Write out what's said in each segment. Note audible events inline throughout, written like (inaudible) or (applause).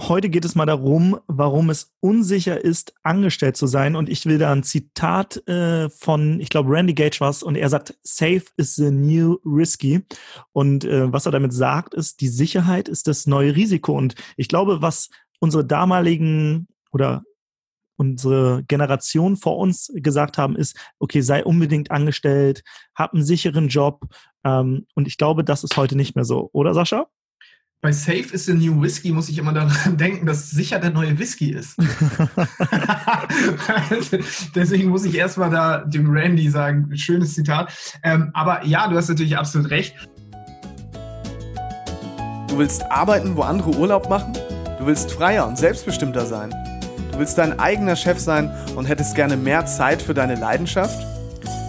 heute geht es mal darum, warum es unsicher ist, angestellt zu sein. Und ich will da ein Zitat äh, von, ich glaube, Randy Gage was, und er sagt, Safe is the new risky. Und äh, was er damit sagt, ist, die Sicherheit ist das neue Risiko. Und ich glaube, was unsere damaligen oder unsere Generation vor uns gesagt haben, ist, okay, sei unbedingt angestellt, hab einen sicheren Job. Ähm, und ich glaube, das ist heute nicht mehr so, oder Sascha? Bei Safe is the New Whisky muss ich immer daran (laughs) denken, dass sicher der neue Whisky ist. (laughs) Deswegen muss ich erstmal da dem Randy sagen, schönes Zitat. Ähm, aber ja, du hast natürlich absolut recht. Du willst arbeiten, wo andere Urlaub machen? Du willst freier und selbstbestimmter sein? Du willst dein eigener Chef sein und hättest gerne mehr Zeit für deine Leidenschaft?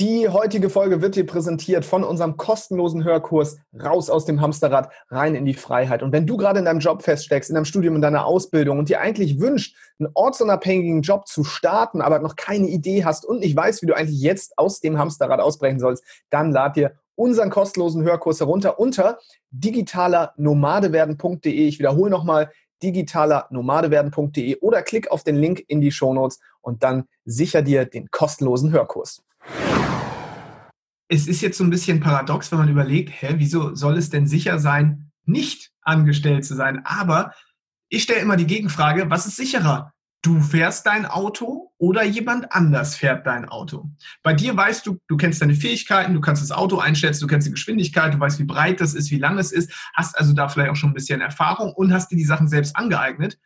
Die heutige Folge wird dir präsentiert von unserem kostenlosen Hörkurs Raus aus dem Hamsterrad, rein in die Freiheit. Und wenn du gerade in deinem Job feststeckst, in deinem Studium, in deiner Ausbildung und dir eigentlich wünscht, einen ortsunabhängigen Job zu starten, aber noch keine Idee hast und nicht weißt, wie du eigentlich jetzt aus dem Hamsterrad ausbrechen sollst, dann lad dir unseren kostenlosen Hörkurs herunter unter digitalernomadewerden.de. Ich wiederhole nochmal digitalernomadewerden.de oder klick auf den Link in die Shownotes und dann sicher dir den kostenlosen Hörkurs es ist jetzt so ein bisschen paradox, wenn man überlegt, hä, wieso soll es denn sicher sein, nicht angestellt zu sein? Aber ich stelle immer die Gegenfrage, was ist sicherer? Du fährst dein Auto oder jemand anders fährt dein Auto. Bei dir weißt du, du kennst deine Fähigkeiten, du kannst das Auto einschätzen, du kennst die Geschwindigkeit, du weißt, wie breit das ist, wie lang es ist, hast also da vielleicht auch schon ein bisschen Erfahrung und hast dir die Sachen selbst angeeignet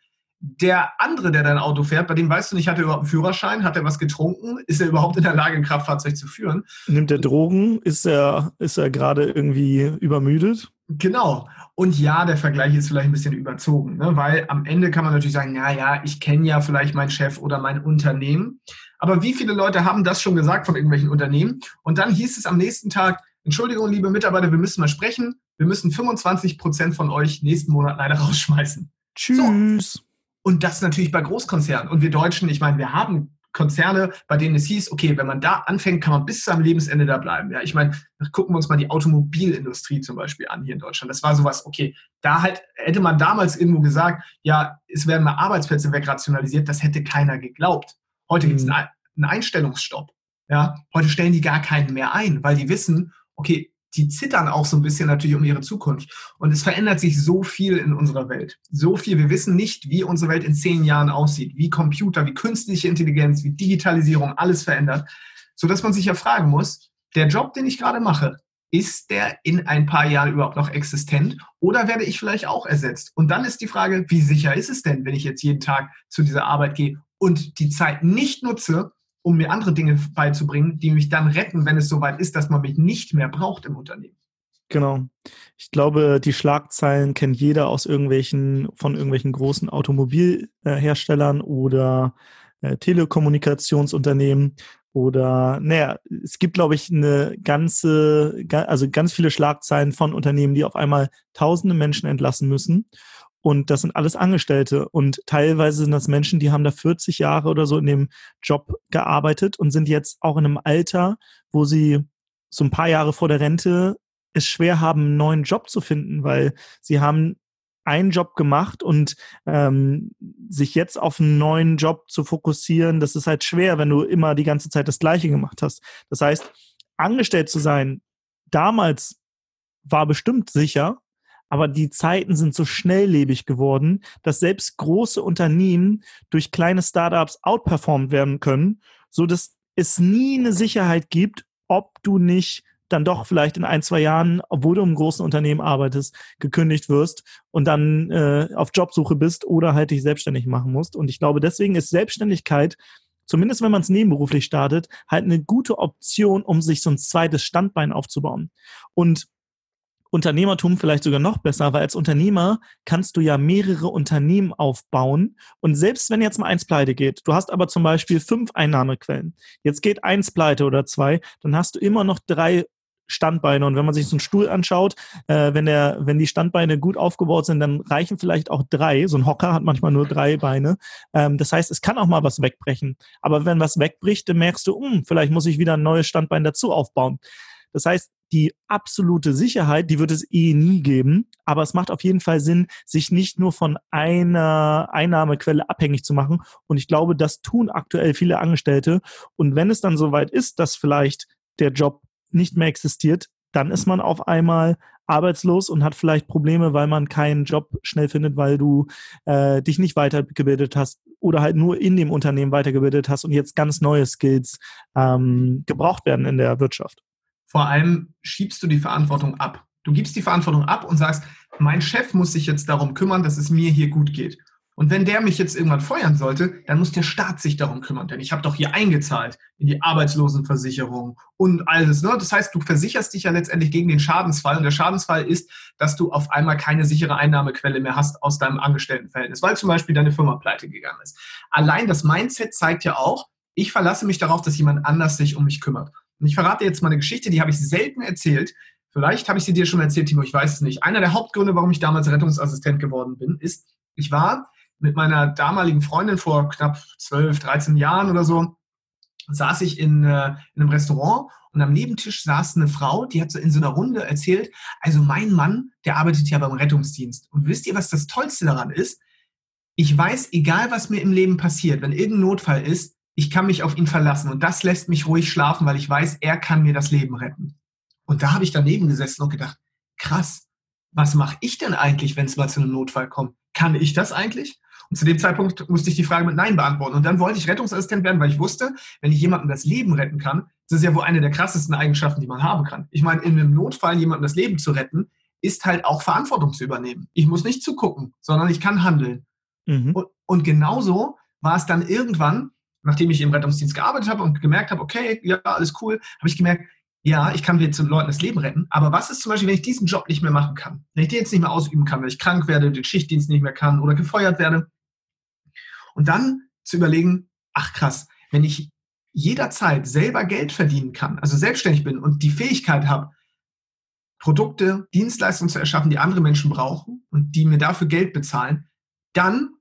der andere, der dein Auto fährt, bei dem weißt du nicht, hat er überhaupt einen Führerschein, hat er was getrunken, ist er überhaupt in der Lage, ein Kraftfahrzeug zu führen? Nimmt er Drogen? Ist er, ist er gerade irgendwie übermüdet? Genau. Und ja, der Vergleich ist vielleicht ein bisschen überzogen, ne? weil am Ende kann man natürlich sagen, na ja, ich kenne ja vielleicht meinen Chef oder mein Unternehmen. Aber wie viele Leute haben das schon gesagt von irgendwelchen Unternehmen? Und dann hieß es am nächsten Tag, Entschuldigung, liebe Mitarbeiter, wir müssen mal sprechen. Wir müssen 25 Prozent von euch nächsten Monat leider (laughs) rausschmeißen. Tschüss. So. Und das natürlich bei Großkonzernen. Und wir Deutschen, ich meine, wir haben Konzerne, bei denen es hieß, okay, wenn man da anfängt, kann man bis zu seinem Lebensende da bleiben. Ja, ich meine, gucken wir uns mal die Automobilindustrie zum Beispiel an hier in Deutschland. Das war sowas, okay, da halt hätte man damals irgendwo gesagt, ja, es werden mal Arbeitsplätze wegrationalisiert, das hätte keiner geglaubt. Heute mhm. gibt es einen Einstellungsstopp. Ja, heute stellen die gar keinen mehr ein, weil die wissen, okay, die zittern auch so ein bisschen natürlich um ihre Zukunft. Und es verändert sich so viel in unserer Welt. So viel. Wir wissen nicht, wie unsere Welt in zehn Jahren aussieht, wie Computer, wie künstliche Intelligenz, wie Digitalisierung alles verändert, sodass man sich ja fragen muss, der Job, den ich gerade mache, ist der in ein paar Jahren überhaupt noch existent oder werde ich vielleicht auch ersetzt? Und dann ist die Frage, wie sicher ist es denn, wenn ich jetzt jeden Tag zu dieser Arbeit gehe und die Zeit nicht nutze, um mir andere Dinge beizubringen, die mich dann retten, wenn es soweit ist, dass man mich nicht mehr braucht im Unternehmen. Genau. Ich glaube, die Schlagzeilen kennt jeder aus irgendwelchen, von irgendwelchen großen Automobilherstellern oder äh, Telekommunikationsunternehmen oder, naja, es gibt, glaube ich, eine ganze, also ganz viele Schlagzeilen von Unternehmen, die auf einmal tausende Menschen entlassen müssen und das sind alles Angestellte. Und teilweise sind das Menschen, die haben da 40 Jahre oder so in dem Job gearbeitet und sind jetzt auch in einem Alter, wo sie so ein paar Jahre vor der Rente es schwer haben, einen neuen Job zu finden, weil sie haben einen Job gemacht und ähm, sich jetzt auf einen neuen Job zu fokussieren, das ist halt schwer, wenn du immer die ganze Zeit das Gleiche gemacht hast. Das heißt, angestellt zu sein, damals war bestimmt sicher, aber die Zeiten sind so schnelllebig geworden, dass selbst große Unternehmen durch kleine Startups outperformed werden können, so dass es nie eine Sicherheit gibt, ob du nicht dann doch vielleicht in ein, zwei Jahren, obwohl du im großen Unternehmen arbeitest, gekündigt wirst und dann äh, auf Jobsuche bist oder halt dich selbstständig machen musst. Und ich glaube, deswegen ist Selbstständigkeit, zumindest wenn man es nebenberuflich startet, halt eine gute Option, um sich so ein zweites Standbein aufzubauen. Und Unternehmertum vielleicht sogar noch besser, weil als Unternehmer kannst du ja mehrere Unternehmen aufbauen und selbst wenn jetzt mal eins pleite geht, du hast aber zum Beispiel fünf Einnahmequellen, jetzt geht eins pleite oder zwei, dann hast du immer noch drei Standbeine. Und wenn man sich so einen Stuhl anschaut, äh, wenn, der, wenn die Standbeine gut aufgebaut sind, dann reichen vielleicht auch drei. So ein Hocker hat manchmal nur drei Beine. Ähm, das heißt, es kann auch mal was wegbrechen. Aber wenn was wegbricht, dann merkst du, hm, vielleicht muss ich wieder ein neues Standbein dazu aufbauen. Das heißt, die absolute Sicherheit, die wird es eh nie geben. Aber es macht auf jeden Fall Sinn, sich nicht nur von einer Einnahmequelle abhängig zu machen. Und ich glaube, das tun aktuell viele Angestellte. Und wenn es dann soweit ist, dass vielleicht der Job nicht mehr existiert, dann ist man auf einmal arbeitslos und hat vielleicht Probleme, weil man keinen Job schnell findet, weil du äh, dich nicht weitergebildet hast oder halt nur in dem Unternehmen weitergebildet hast und jetzt ganz neue Skills ähm, gebraucht werden in der Wirtschaft. Vor allem schiebst du die Verantwortung ab. Du gibst die Verantwortung ab und sagst, mein Chef muss sich jetzt darum kümmern, dass es mir hier gut geht. Und wenn der mich jetzt irgendwann feuern sollte, dann muss der Staat sich darum kümmern, denn ich habe doch hier eingezahlt in die Arbeitslosenversicherung und alles. Ne? Das heißt, du versicherst dich ja letztendlich gegen den Schadensfall und der Schadensfall ist, dass du auf einmal keine sichere Einnahmequelle mehr hast aus deinem Angestelltenverhältnis, weil zum Beispiel deine Firma pleite gegangen ist. Allein das Mindset zeigt ja auch, ich verlasse mich darauf, dass jemand anders sich um mich kümmert. Und ich verrate jetzt mal eine Geschichte, die habe ich selten erzählt. Vielleicht habe ich sie dir schon erzählt, Timo, ich weiß es nicht. Einer der Hauptgründe, warum ich damals Rettungsassistent geworden bin, ist, ich war mit meiner damaligen Freundin vor knapp 12, 13 Jahren oder so, saß ich in, äh, in einem Restaurant und am Nebentisch saß eine Frau, die hat so in so einer Runde erzählt, also mein Mann, der arbeitet ja beim Rettungsdienst. Und wisst ihr, was das Tollste daran ist? Ich weiß, egal was mir im Leben passiert, wenn irgendein Notfall ist, ich kann mich auf ihn verlassen. Und das lässt mich ruhig schlafen, weil ich weiß, er kann mir das Leben retten. Und da habe ich daneben gesessen und gedacht, krass, was mache ich denn eigentlich, wenn es mal zu einem Notfall kommt? Kann ich das eigentlich? Und zu dem Zeitpunkt musste ich die Frage mit Nein beantworten. Und dann wollte ich Rettungsassistent werden, weil ich wusste, wenn ich jemandem das Leben retten kann, das ist ja wohl eine der krassesten Eigenschaften, die man haben kann. Ich meine, in einem Notfall jemandem das Leben zu retten, ist halt auch Verantwortung zu übernehmen. Ich muss nicht zugucken, sondern ich kann handeln. Mhm. Und, und genauso war es dann irgendwann, nachdem ich im Rettungsdienst gearbeitet habe und gemerkt habe, okay, ja, alles cool, habe ich gemerkt, ja, ich kann jetzt Leuten das Leben retten, aber was ist zum Beispiel, wenn ich diesen Job nicht mehr machen kann? Wenn ich den jetzt nicht mehr ausüben kann, weil ich krank werde, den Schichtdienst nicht mehr kann oder gefeuert werde, und dann zu überlegen, ach krass, wenn ich jederzeit selber Geld verdienen kann, also selbstständig bin und die Fähigkeit habe, Produkte, Dienstleistungen zu erschaffen, die andere Menschen brauchen und die mir dafür Geld bezahlen, dann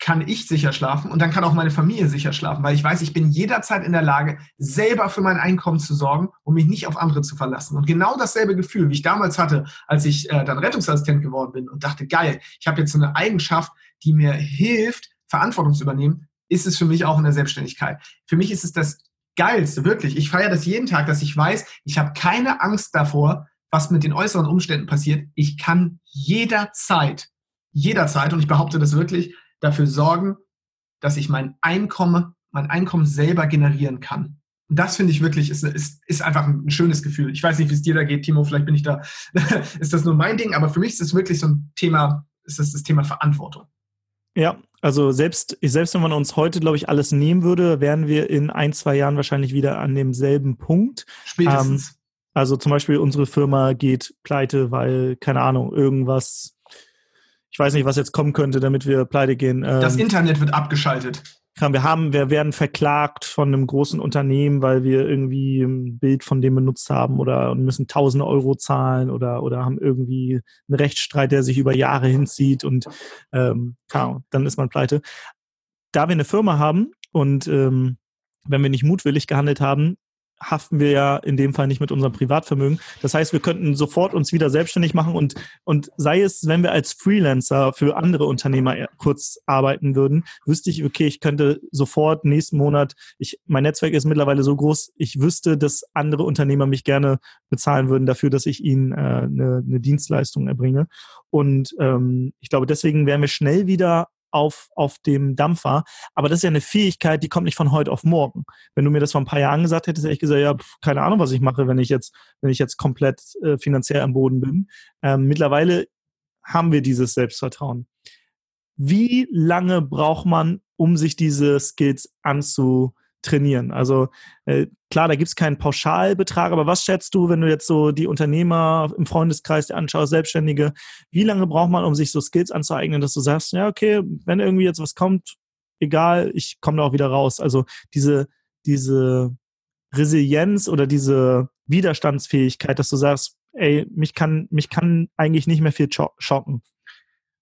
kann ich sicher schlafen und dann kann auch meine Familie sicher schlafen, weil ich weiß, ich bin jederzeit in der Lage, selber für mein Einkommen zu sorgen, um mich nicht auf andere zu verlassen. Und genau dasselbe Gefühl, wie ich damals hatte, als ich äh, dann Rettungsassistent geworden bin und dachte, geil, ich habe jetzt so eine Eigenschaft, die mir hilft, Verantwortung zu übernehmen, ist es für mich auch in der Selbstständigkeit. Für mich ist es das Geilste, wirklich. Ich feiere das jeden Tag, dass ich weiß, ich habe keine Angst davor, was mit den äußeren Umständen passiert. Ich kann jederzeit, jederzeit, und ich behaupte das wirklich, dafür sorgen, dass ich mein Einkommen, mein Einkommen selber generieren kann. Und das finde ich wirklich, ist, ist, ist einfach ein schönes Gefühl. Ich weiß nicht, wie es dir da geht, Timo, vielleicht bin ich da, (laughs) ist das nur mein Ding, aber für mich ist es wirklich so ein Thema, ist das das Thema Verantwortung. Ja, also selbst, selbst wenn man uns heute, glaube ich, alles nehmen würde, wären wir in ein, zwei Jahren wahrscheinlich wieder an demselben Punkt. Spätestens. Ähm, also zum Beispiel unsere Firma geht pleite, weil, keine Ahnung, irgendwas, ich weiß nicht, was jetzt kommen könnte, damit wir pleite gehen. Ähm, das Internet wird abgeschaltet wir haben, wir werden verklagt von einem großen Unternehmen, weil wir irgendwie ein Bild von dem benutzt haben oder müssen tausende Euro zahlen oder, oder haben irgendwie einen Rechtsstreit, der sich über Jahre hinzieht und ähm, dann ist man pleite. Da wir eine Firma haben und ähm, wenn wir nicht mutwillig gehandelt haben, haften wir ja in dem Fall nicht mit unserem Privatvermögen. Das heißt, wir könnten sofort uns wieder selbstständig machen und, und sei es, wenn wir als Freelancer für andere Unternehmer kurz arbeiten würden, wüsste ich, okay, ich könnte sofort nächsten Monat, ich, mein Netzwerk ist mittlerweile so groß, ich wüsste, dass andere Unternehmer mich gerne bezahlen würden dafür, dass ich ihnen äh, eine, eine Dienstleistung erbringe. Und ähm, ich glaube, deswegen wären wir schnell wieder auf, auf dem Dampfer. Aber das ist ja eine Fähigkeit, die kommt nicht von heute auf morgen. Wenn du mir das vor ein paar Jahren gesagt hättest, hätte ich gesagt, ja, keine Ahnung, was ich mache, wenn ich jetzt, wenn ich jetzt komplett äh, finanziell am Boden bin. Ähm, mittlerweile haben wir dieses Selbstvertrauen. Wie lange braucht man, um sich diese Skills anzu, trainieren? Also äh, klar, da gibt es keinen Pauschalbetrag, aber was schätzt du, wenn du jetzt so die Unternehmer im Freundeskreis dir anschaust, Selbstständige, wie lange braucht man, um sich so Skills anzueignen, dass du sagst, ja, okay, wenn irgendwie jetzt was kommt, egal, ich komme da auch wieder raus. Also diese, diese Resilienz oder diese Widerstandsfähigkeit, dass du sagst, ey, mich kann, mich kann eigentlich nicht mehr viel schocken.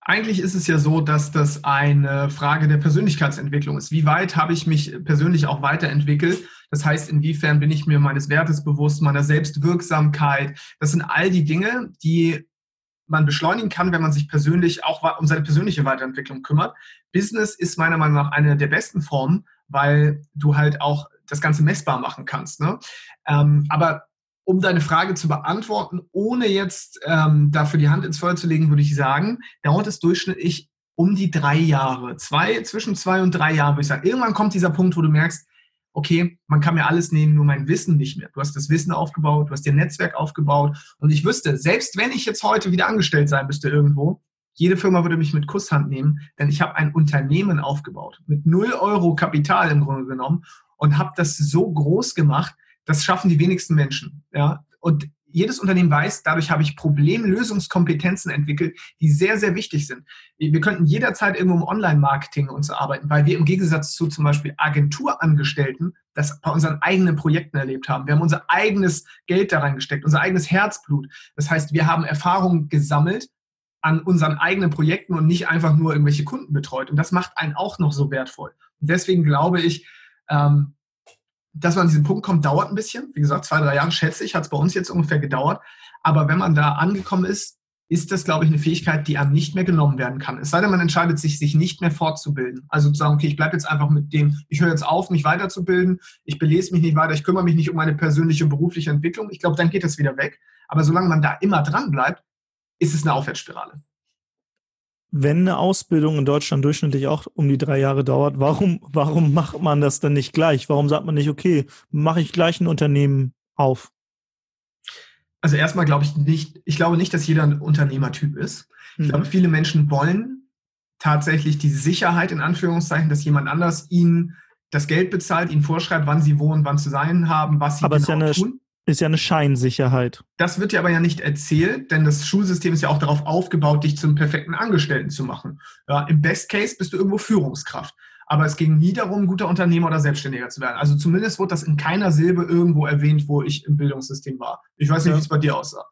Eigentlich ist es ja so, dass das eine Frage der Persönlichkeitsentwicklung ist. Wie weit habe ich mich persönlich auch weiterentwickelt? Das heißt, inwiefern bin ich mir meines Wertes bewusst, meiner Selbstwirksamkeit? Das sind all die Dinge, die man beschleunigen kann, wenn man sich persönlich auch um seine persönliche Weiterentwicklung kümmert. Business ist meiner Meinung nach eine der besten Formen, weil du halt auch das Ganze messbar machen kannst. Ne? Ähm, aber um deine Frage zu beantworten, ohne jetzt ähm, dafür die Hand ins Feuer zu legen, würde ich sagen, dauert es durchschnittlich um die drei Jahre. Zwei, zwischen zwei und drei Jahre, würde ich sagen. Irgendwann kommt dieser Punkt, wo du merkst, okay, man kann mir alles nehmen, nur mein Wissen nicht mehr. Du hast das Wissen aufgebaut, du hast dir Netzwerk aufgebaut. Und ich wüsste, selbst wenn ich jetzt heute wieder angestellt sein müsste irgendwo, jede Firma würde mich mit Kusshand nehmen, denn ich habe ein Unternehmen aufgebaut, mit null Euro Kapital im Grunde genommen und habe das so groß gemacht, das schaffen die wenigsten Menschen. Ja? Und jedes Unternehmen weiß, dadurch habe ich Problemlösungskompetenzen entwickelt, die sehr, sehr wichtig sind. Wir könnten jederzeit irgendwo im Online-Marketing uns arbeiten, weil wir im Gegensatz zu zum Beispiel Agenturangestellten das bei unseren eigenen Projekten erlebt haben. Wir haben unser eigenes Geld da reingesteckt, unser eigenes Herzblut. Das heißt, wir haben Erfahrungen gesammelt an unseren eigenen Projekten und nicht einfach nur irgendwelche Kunden betreut. Und das macht einen auch noch so wertvoll. Und deswegen glaube ich, ähm, dass man an diesen Punkt kommt, dauert ein bisschen. Wie gesagt, zwei, drei Jahre schätze ich, hat es bei uns jetzt ungefähr gedauert. Aber wenn man da angekommen ist, ist das, glaube ich, eine Fähigkeit, die einem nicht mehr genommen werden kann. Es sei denn, man entscheidet sich, sich nicht mehr fortzubilden. Also zu sagen, okay, ich bleibe jetzt einfach mit dem, ich höre jetzt auf, mich weiterzubilden, ich belese mich nicht weiter, ich kümmere mich nicht um meine persönliche berufliche Entwicklung. Ich glaube, dann geht das wieder weg. Aber solange man da immer dran bleibt, ist es eine Aufwärtsspirale wenn eine Ausbildung in Deutschland durchschnittlich auch um die drei Jahre dauert, warum, warum macht man das dann nicht gleich? Warum sagt man nicht, okay, mache ich gleich ein Unternehmen auf? Also erstmal glaube ich nicht, ich glaube nicht, dass jeder ein Unternehmertyp ist. Ich mhm. glaube, viele Menschen wollen tatsächlich die Sicherheit in Anführungszeichen, dass jemand anders ihnen das Geld bezahlt, ihnen vorschreibt, wann sie wohnen, wann zu sein haben, was sie Aber genau ist ja eine, tun. Ist ja eine Scheinsicherheit. Das wird dir aber ja nicht erzählt, denn das Schulsystem ist ja auch darauf aufgebaut, dich zum perfekten Angestellten zu machen. Ja, Im Best Case bist du irgendwo Führungskraft. Aber es ging nie darum, guter Unternehmer oder Selbstständiger zu werden. Also zumindest wurde das in keiner Silbe irgendwo erwähnt, wo ich im Bildungssystem war. Ich weiß nicht, ja. wie es bei dir aussah.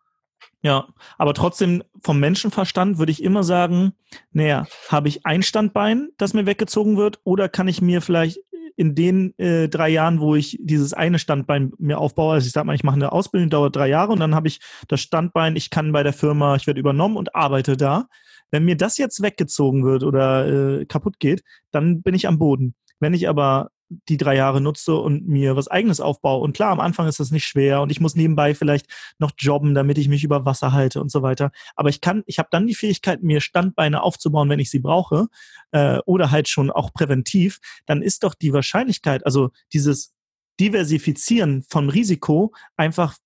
Ja, aber trotzdem vom Menschenverstand würde ich immer sagen, naja, habe ich ein Standbein, das mir weggezogen wird, oder kann ich mir vielleicht in den äh, drei Jahren, wo ich dieses eine Standbein mir aufbaue, also ich sage mal, ich mache eine Ausbildung, dauert drei Jahre und dann habe ich das Standbein, ich kann bei der Firma, ich werde übernommen und arbeite da. Wenn mir das jetzt weggezogen wird oder äh, kaputt geht, dann bin ich am Boden. Wenn ich aber die drei Jahre nutze und mir was eigenes aufbaue. Und klar, am Anfang ist das nicht schwer und ich muss nebenbei vielleicht noch jobben, damit ich mich über Wasser halte und so weiter. Aber ich kann, ich habe dann die Fähigkeit, mir Standbeine aufzubauen, wenn ich sie brauche, äh, oder halt schon auch präventiv, dann ist doch die Wahrscheinlichkeit, also dieses Diversifizieren von Risiko einfach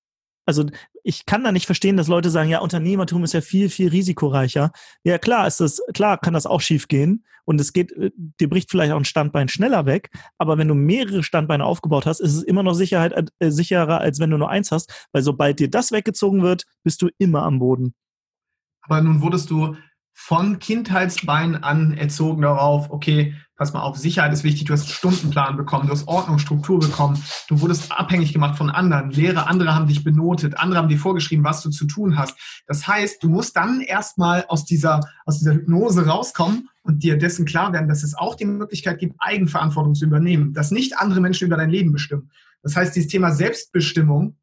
also ich kann da nicht verstehen, dass Leute sagen, ja, Unternehmertum ist ja viel, viel risikoreicher. Ja, klar, ist das, klar kann das auch schief gehen und es geht, äh, dir bricht vielleicht auch ein Standbein schneller weg, aber wenn du mehrere Standbeine aufgebaut hast, ist es immer noch Sicherheit, äh, sicherer, als wenn du nur eins hast, weil sobald dir das weggezogen wird, bist du immer am Boden. Aber nun wurdest du von Kindheitsbeinen an erzogen darauf, okay, pass mal auf, Sicherheit ist wichtig, du hast einen Stundenplan bekommen, du hast Ordnung, Struktur bekommen, du wurdest abhängig gemacht von anderen, Lehrer, andere haben dich benotet, andere haben dir vorgeschrieben, was du zu tun hast. Das heißt, du musst dann erstmal aus dieser, aus dieser Hypnose rauskommen und dir dessen klar werden, dass es auch die Möglichkeit gibt, Eigenverantwortung zu übernehmen, dass nicht andere Menschen über dein Leben bestimmen. Das heißt, dieses Thema Selbstbestimmung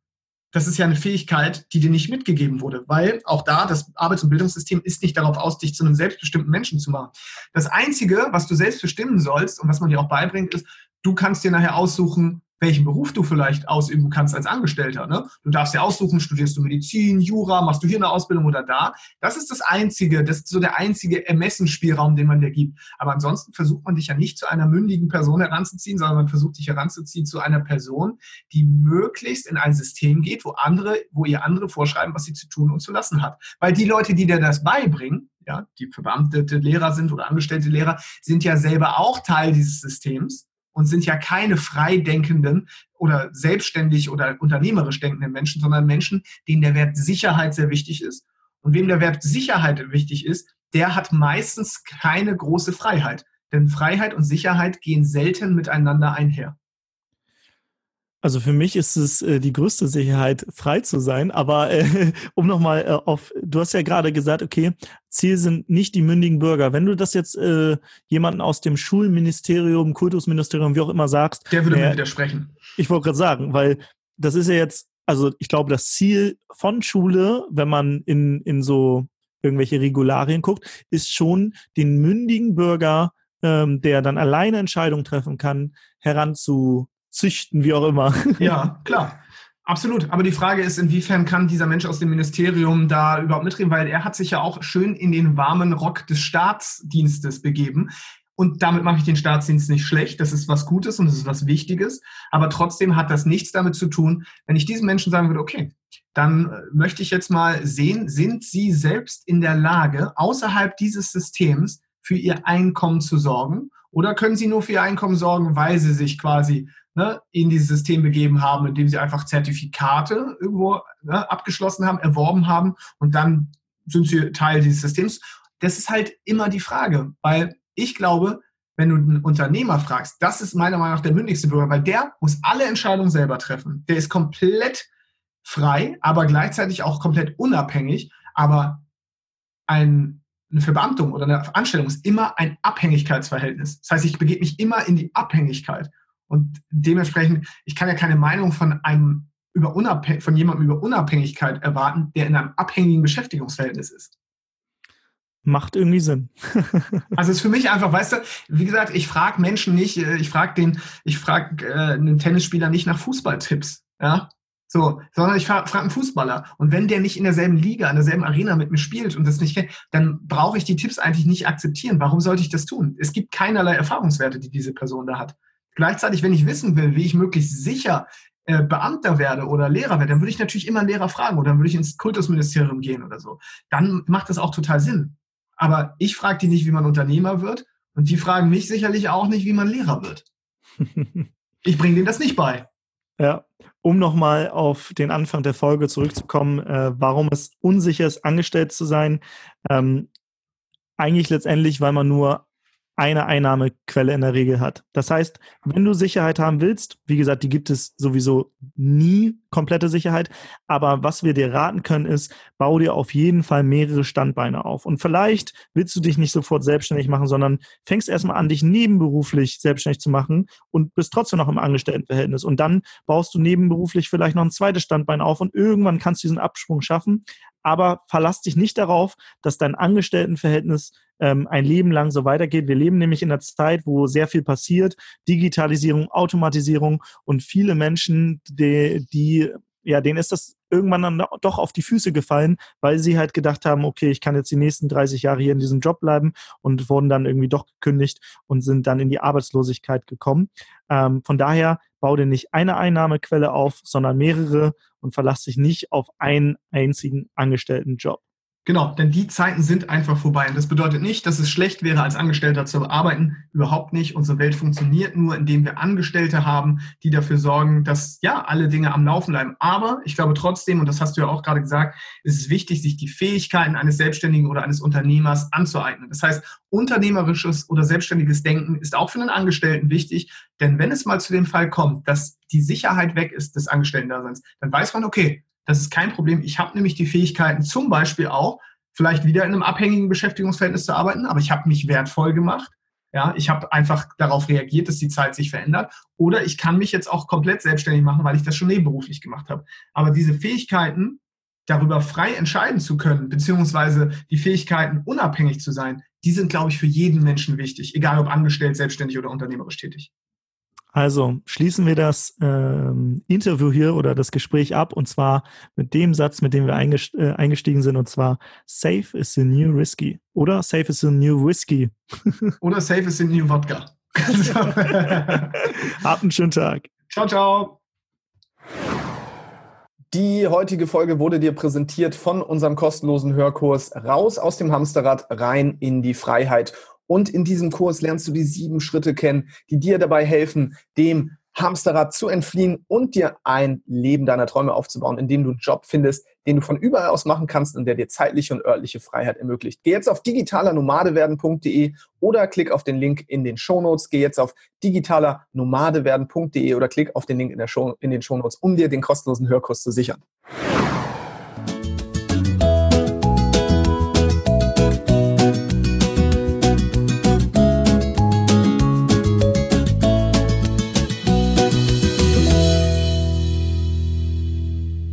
das ist ja eine Fähigkeit, die dir nicht mitgegeben wurde, weil auch da das Arbeits- und Bildungssystem ist nicht darauf aus, dich zu einem selbstbestimmten Menschen zu machen. Das Einzige, was du selbst bestimmen sollst und was man dir auch beibringt, ist, du kannst dir nachher aussuchen, welchen Beruf du vielleicht ausüben kannst als Angestellter. Ne? Du darfst ja aussuchen, studierst du Medizin, Jura, machst du hier eine Ausbildung oder da. Das ist das Einzige, das ist so der einzige Ermessensspielraum, den man dir gibt. Aber ansonsten versucht man dich ja nicht zu einer mündigen Person heranzuziehen, sondern man versucht dich heranzuziehen zu einer Person, die möglichst in ein System geht, wo andere, wo ihr andere vorschreiben, was sie zu tun und zu lassen hat. Weil die Leute, die dir das beibringen, ja, die verbeamtete Lehrer sind oder angestellte Lehrer, sind ja selber auch Teil dieses Systems und sind ja keine freidenkenden oder selbstständig oder unternehmerisch denkenden Menschen, sondern Menschen, denen der Wert Sicherheit sehr wichtig ist. Und wem der Wert Sicherheit wichtig ist, der hat meistens keine große Freiheit. Denn Freiheit und Sicherheit gehen selten miteinander einher. Also für mich ist es äh, die größte Sicherheit, frei zu sein. Aber äh, (laughs) um nochmal äh, auf, du hast ja gerade gesagt, okay, Ziel sind nicht die mündigen Bürger. Wenn du das jetzt äh, jemanden aus dem Schulministerium, Kultusministerium, wie auch immer sagst. Der würde mir widersprechen. Ich wollte gerade sagen, weil das ist ja jetzt, also ich glaube, das Ziel von Schule, wenn man in, in so irgendwelche Regularien guckt, ist schon den mündigen Bürger, ähm, der dann alleine Entscheidungen treffen kann, heranzu züchten, wie auch immer. (laughs) Ja, klar. Absolut. Aber die Frage ist, inwiefern kann dieser Mensch aus dem Ministerium da überhaupt mitreden? Weil er hat sich ja auch schön in den warmen Rock des Staatsdienstes begeben. Und damit mache ich den Staatsdienst nicht schlecht. Das ist was Gutes und das ist was Wichtiges. Aber trotzdem hat das nichts damit zu tun, wenn ich diesen Menschen sagen würde, okay, dann äh, möchte ich jetzt mal sehen, sind Sie selbst in der Lage, außerhalb dieses Systems für Ihr Einkommen zu sorgen? Oder können Sie nur für Ihr Einkommen sorgen, weil Sie sich quasi ne, in dieses System begeben haben, indem Sie einfach Zertifikate irgendwo ne, abgeschlossen haben, erworben haben und dann sind Sie Teil dieses Systems? Das ist halt immer die Frage, weil ich glaube, wenn du einen Unternehmer fragst, das ist meiner Meinung nach der mündigste Bürger, weil der muss alle Entscheidungen selber treffen. Der ist komplett frei, aber gleichzeitig auch komplett unabhängig. Aber ein eine Verbeamtung oder eine Anstellung ist immer ein Abhängigkeitsverhältnis. Das heißt, ich begebe mich immer in die Abhängigkeit. Und dementsprechend, ich kann ja keine Meinung von einem über Unabhäng von jemandem über Unabhängigkeit erwarten, der in einem abhängigen Beschäftigungsverhältnis ist. Macht irgendwie Sinn. (laughs) also es ist für mich einfach, weißt du, wie gesagt, ich frage Menschen nicht, äh, ich frage den, ich frage äh, einen Tennisspieler nicht nach Fußballtipps. Ja, so, sondern ich frage einen Fußballer. Und wenn der nicht in derselben Liga, in derselben Arena mit mir spielt und das nicht kennt, dann brauche ich die Tipps eigentlich nicht akzeptieren. Warum sollte ich das tun? Es gibt keinerlei Erfahrungswerte, die diese Person da hat. Gleichzeitig, wenn ich wissen will, wie ich möglichst sicher äh, Beamter werde oder Lehrer werde, dann würde ich natürlich immer einen Lehrer fragen oder dann würde ich ins Kultusministerium gehen oder so. Dann macht das auch total Sinn. Aber ich frage die nicht, wie man Unternehmer wird und die fragen mich sicherlich auch nicht, wie man Lehrer wird. (laughs) ich bringe denen das nicht bei. Ja, um nochmal auf den Anfang der Folge zurückzukommen, äh, warum es unsicher ist, angestellt zu sein. Ähm, eigentlich letztendlich, weil man nur eine Einnahmequelle in der Regel hat. Das heißt, wenn du Sicherheit haben willst, wie gesagt, die gibt es sowieso nie komplette Sicherheit, aber was wir dir raten können ist, bau dir auf jeden Fall mehrere Standbeine auf. Und vielleicht willst du dich nicht sofort selbstständig machen, sondern fängst erstmal an, dich nebenberuflich selbstständig zu machen und bist trotzdem noch im Angestelltenverhältnis. Und dann baust du nebenberuflich vielleicht noch ein zweites Standbein auf und irgendwann kannst du diesen Absprung schaffen. Aber verlass dich nicht darauf, dass dein Angestelltenverhältnis ähm, ein Leben lang so weitergeht. Wir leben nämlich in einer Zeit, wo sehr viel passiert, Digitalisierung, Automatisierung und viele Menschen, die, die ja, denen ist das irgendwann dann doch auf die Füße gefallen, weil sie halt gedacht haben, okay, ich kann jetzt die nächsten 30 Jahre hier in diesem Job bleiben und wurden dann irgendwie doch gekündigt und sind dann in die Arbeitslosigkeit gekommen. Ähm, von daher bau dir nicht eine Einnahmequelle auf, sondern mehrere und verlass dich nicht auf einen einzigen angestellten Job. Genau, denn die Zeiten sind einfach vorbei. Und das bedeutet nicht, dass es schlecht wäre, als Angestellter zu arbeiten. Überhaupt nicht. Unsere Welt funktioniert nur, indem wir Angestellte haben, die dafür sorgen, dass ja alle Dinge am Laufen bleiben. Aber ich glaube trotzdem, und das hast du ja auch gerade gesagt, ist es wichtig, sich die Fähigkeiten eines Selbstständigen oder eines Unternehmers anzueignen. Das heißt, unternehmerisches oder selbstständiges Denken ist auch für einen Angestellten wichtig. Denn wenn es mal zu dem Fall kommt, dass die Sicherheit weg ist des Angestellten-Daseins, dann weiß man, okay, das ist kein Problem. Ich habe nämlich die Fähigkeiten, zum Beispiel auch vielleicht wieder in einem abhängigen Beschäftigungsverhältnis zu arbeiten, aber ich habe mich wertvoll gemacht. Ja, ich habe einfach darauf reagiert, dass die Zeit sich verändert. Oder ich kann mich jetzt auch komplett selbstständig machen, weil ich das schon nebenberuflich gemacht habe. Aber diese Fähigkeiten, darüber frei entscheiden zu können, beziehungsweise die Fähigkeiten, unabhängig zu sein, die sind, glaube ich, für jeden Menschen wichtig, egal ob angestellt, selbstständig oder unternehmerisch tätig. Also schließen wir das ähm, Interview hier oder das Gespräch ab und zwar mit dem Satz, mit dem wir äh, eingestiegen sind und zwar Safe is the new risky oder Safe is the new whiskey. (laughs) oder Safe is the new Wodka. (laughs) Habt einen schönen Tag. Ciao, ciao. Die heutige Folge wurde dir präsentiert von unserem kostenlosen Hörkurs Raus aus dem Hamsterrad, rein in die Freiheit. Und in diesem Kurs lernst du die sieben Schritte kennen, die dir dabei helfen, dem Hamsterrad zu entfliehen und dir ein Leben deiner Träume aufzubauen, in dem du einen Job findest, den du von überall aus machen kannst und der dir zeitliche und örtliche Freiheit ermöglicht. Geh jetzt auf digitalernomadewerden.de oder klick auf den Link in den Shownotes. Geh jetzt auf digitalernomadewerden.de oder klick auf den Link in, Show, in den Shownotes, um dir den kostenlosen Hörkurs zu sichern.